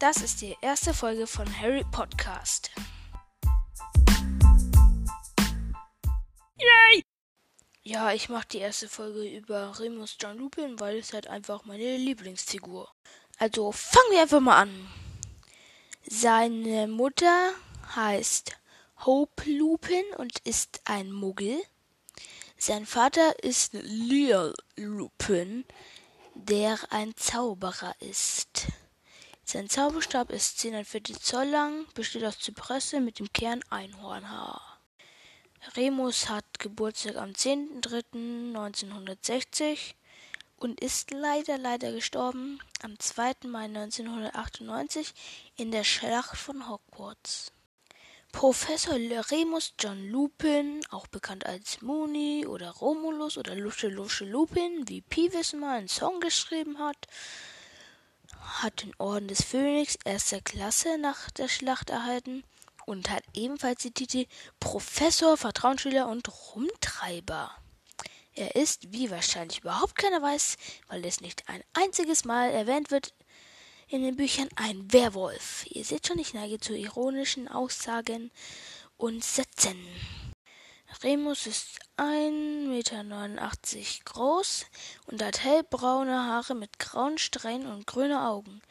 Das ist die erste Folge von Harry Podcast. Yay! Ja, ich mache die erste Folge über Remus John Lupin, weil es halt einfach meine Lieblingsfigur. Also fangen wir einfach mal an. Seine Mutter heißt Hope Lupin und ist ein Muggel. Sein Vater ist Leal Lupin, der ein Zauberer ist. Sein Zauberstab ist 10,4 Zoll lang, besteht aus Zypresse mit dem Kern Einhornhaar. Remus hat Geburtstag am 10.03.1960 und ist leider, leider gestorben am 2. Mai 1998 in der Schlacht von Hogwarts. Professor Remus John Lupin, auch bekannt als Mooney oder Romulus oder Lusche Lusche Lupin, wie Peeves mal einen Song geschrieben hat, hat den Orden des Phönix erster Klasse nach der Schlacht erhalten und hat ebenfalls die Titel Professor, Vertrauensschüler und Rumtreiber. Er ist, wie wahrscheinlich überhaupt keiner weiß, weil es nicht ein einziges Mal erwähnt wird, in den Büchern ein Werwolf. Ihr seht schon, ich neige zu ironischen Aussagen und Sätzen. Remus ist 1,89 Meter groß und hat hellbraune Haare mit grauen Strähnen und grüne Augen.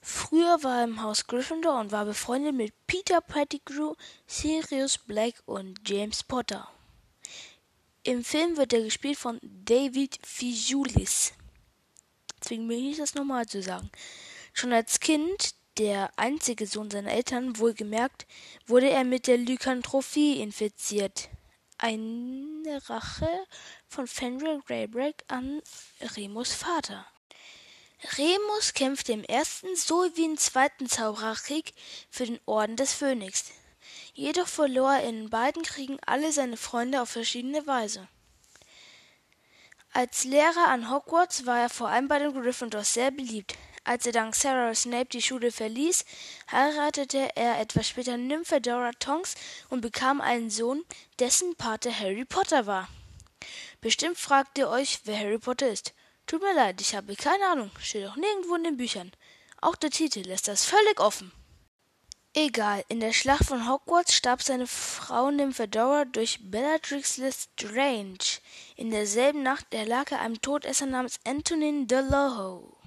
Früher war er im Haus Gryffindor und war befreundet mit Peter Pettigrew, Sirius Black und James Potter. Im Film wird er gespielt von David Fijulis. Zwingen mich das nochmal zu sagen. Schon als Kind, der einzige Sohn seiner Eltern, wohlgemerkt, wurde er mit der Lykantrophie infiziert. Eine Rache von Fenrir Greyback an Remus Vater. Remus kämpfte im ersten sowie im zweiten Zaubererkrieg für den Orden des Phönix. Jedoch verlor er in beiden Kriegen alle seine Freunde auf verschiedene Weise. Als Lehrer an Hogwarts war er vor allem bei den Gryffindors sehr beliebt. Als er dank Sarah Snape die Schule verließ, heiratete er etwas später Nymphedora Tonks und bekam einen Sohn, dessen Pate Harry Potter war. Bestimmt fragt ihr euch, wer Harry Potter ist. Tut mir leid, ich habe keine Ahnung, steht auch nirgendwo in den Büchern. Auch der Titel lässt das völlig offen. Egal, in der Schlacht von Hogwarts starb seine Frau Nymphedora durch Bellatrix Lestrange. In derselben Nacht erlag er einem Todesser namens Antonin Deloho.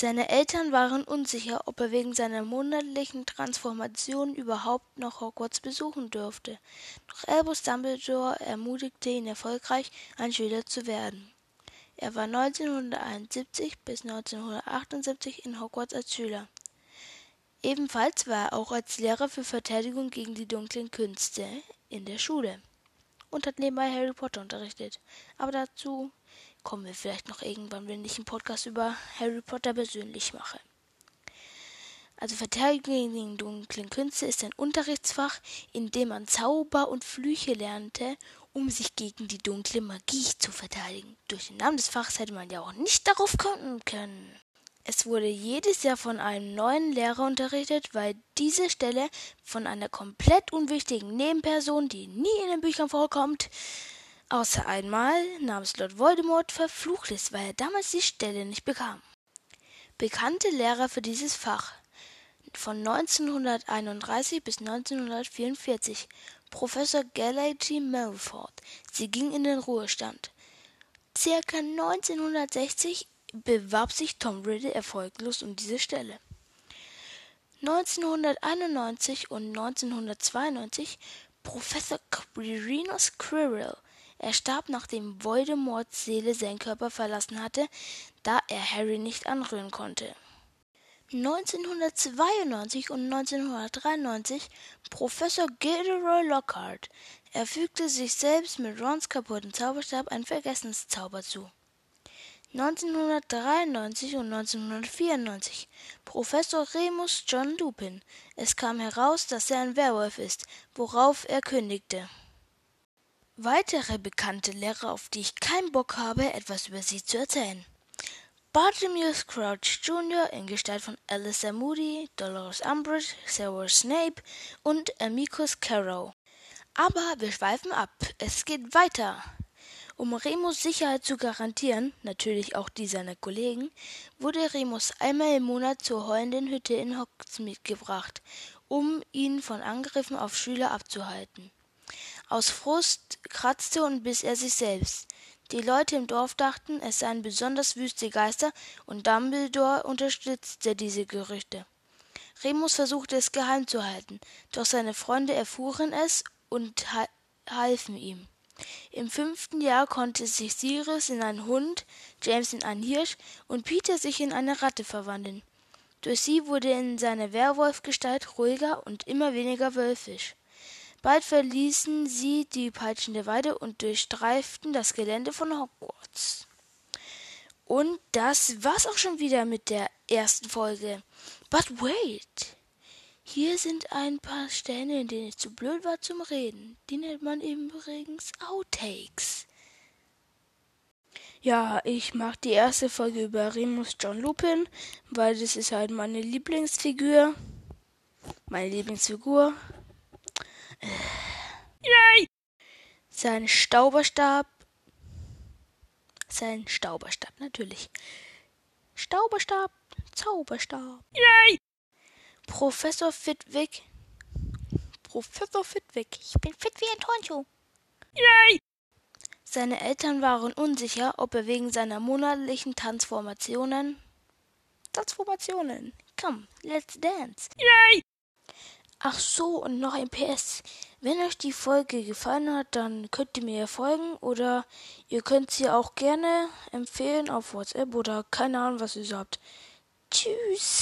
Seine Eltern waren unsicher, ob er wegen seiner monatlichen Transformation überhaupt noch Hogwarts besuchen dürfte. Doch Albus Dumbledore ermutigte ihn erfolgreich, ein Schüler zu werden. Er war 1971 bis 1978 in Hogwarts als Schüler. Ebenfalls war er auch als Lehrer für Verteidigung gegen die dunklen Künste in der Schule und hat nebenbei Harry Potter unterrichtet. Aber dazu kommen wir vielleicht noch irgendwann, wenn ich einen Podcast über Harry Potter persönlich mache. Also Verteidigung gegen dunklen Künste ist ein Unterrichtsfach, in dem man Zauber und Flüche lernte, um sich gegen die dunkle Magie zu verteidigen. Durch den Namen des Fachs hätte man ja auch nicht darauf kommen können. Es wurde jedes Jahr von einem neuen Lehrer unterrichtet, weil diese Stelle von einer komplett unwichtigen Nebenperson, die nie in den Büchern vorkommt, außer einmal namens Lord Voldemort verflucht ist, weil er damals die Stelle nicht bekam. Bekannte Lehrer für dieses Fach von 1931 bis 1944 Professor Gallagher Melford. Sie ging in den Ruhestand. Circa 1960 bewarb sich Tom Riddle erfolglos um diese Stelle. 1991 und 1992 Professor Quirinus Quirrell. Er starb, nachdem Voldemorts Seele seinen Körper verlassen hatte, da er Harry nicht anrühren konnte. 1992 und 1993 Professor Gilderoy Lockhart. Er fügte sich selbst mit Rons kaputten Zauberstab einen Vergessenszauber zu. 1993 und 1994 Professor Remus John Lupin. Es kam heraus, dass er ein Werwolf ist, worauf er kündigte. Weitere bekannte Lehrer, auf die ich keinen Bock habe, etwas über sie zu erzählen. Bartolomeus Crouch Jr. in Gestalt von Alistair Moody, Dolores Umbridge, Severus Snape und Amicus Carrow. Aber wir schweifen ab. Es geht weiter. Um Remus Sicherheit zu garantieren, natürlich auch die seiner Kollegen, wurde Remus einmal im Monat zur heulenden Hütte in Hogsmeade gebracht, um ihn von Angriffen auf Schüler abzuhalten. Aus Frust kratzte und biss er sich selbst. Die Leute im Dorf dachten, es seien besonders wüste Geister, und Dumbledore unterstützte diese Gerüchte. Remus versuchte es geheim zu halten, doch seine Freunde erfuhren es und halfen ihm. Im fünften Jahr konnte sich Sirius in einen Hund, James in einen Hirsch und Peter sich in eine Ratte verwandeln. Durch sie wurde in seiner Werwolfgestalt ruhiger und immer weniger wölfisch. Bald verließen sie die peitschende Weide und durchstreiften das Gelände von Hogwarts. Und das war's auch schon wieder mit der ersten Folge. But wait! Hier sind ein paar Stellen, in denen ich zu blöd war zum Reden. Die nennt man übrigens Outtakes. Ja, ich mache die erste Folge über Remus John Lupin, weil das ist halt meine Lieblingsfigur. Meine Lieblingsfigur. Yay! Sein Stauberstab. Sein Stauberstab, natürlich. Stauberstab, Zauberstab. Yay! Professor Fitwick. Professor Fitwick. Ich bin fit wie ein Turnschuh. Yay! Seine Eltern waren unsicher, ob er wegen seiner monatlichen Transformationen. Transformationen. Komm, let's dance. Yay! Ach so, und noch ein PS. Wenn euch die Folge gefallen hat, dann könnt ihr mir folgen oder ihr könnt sie auch gerne empfehlen auf WhatsApp oder keine Ahnung, was ihr so habt. Tschüss.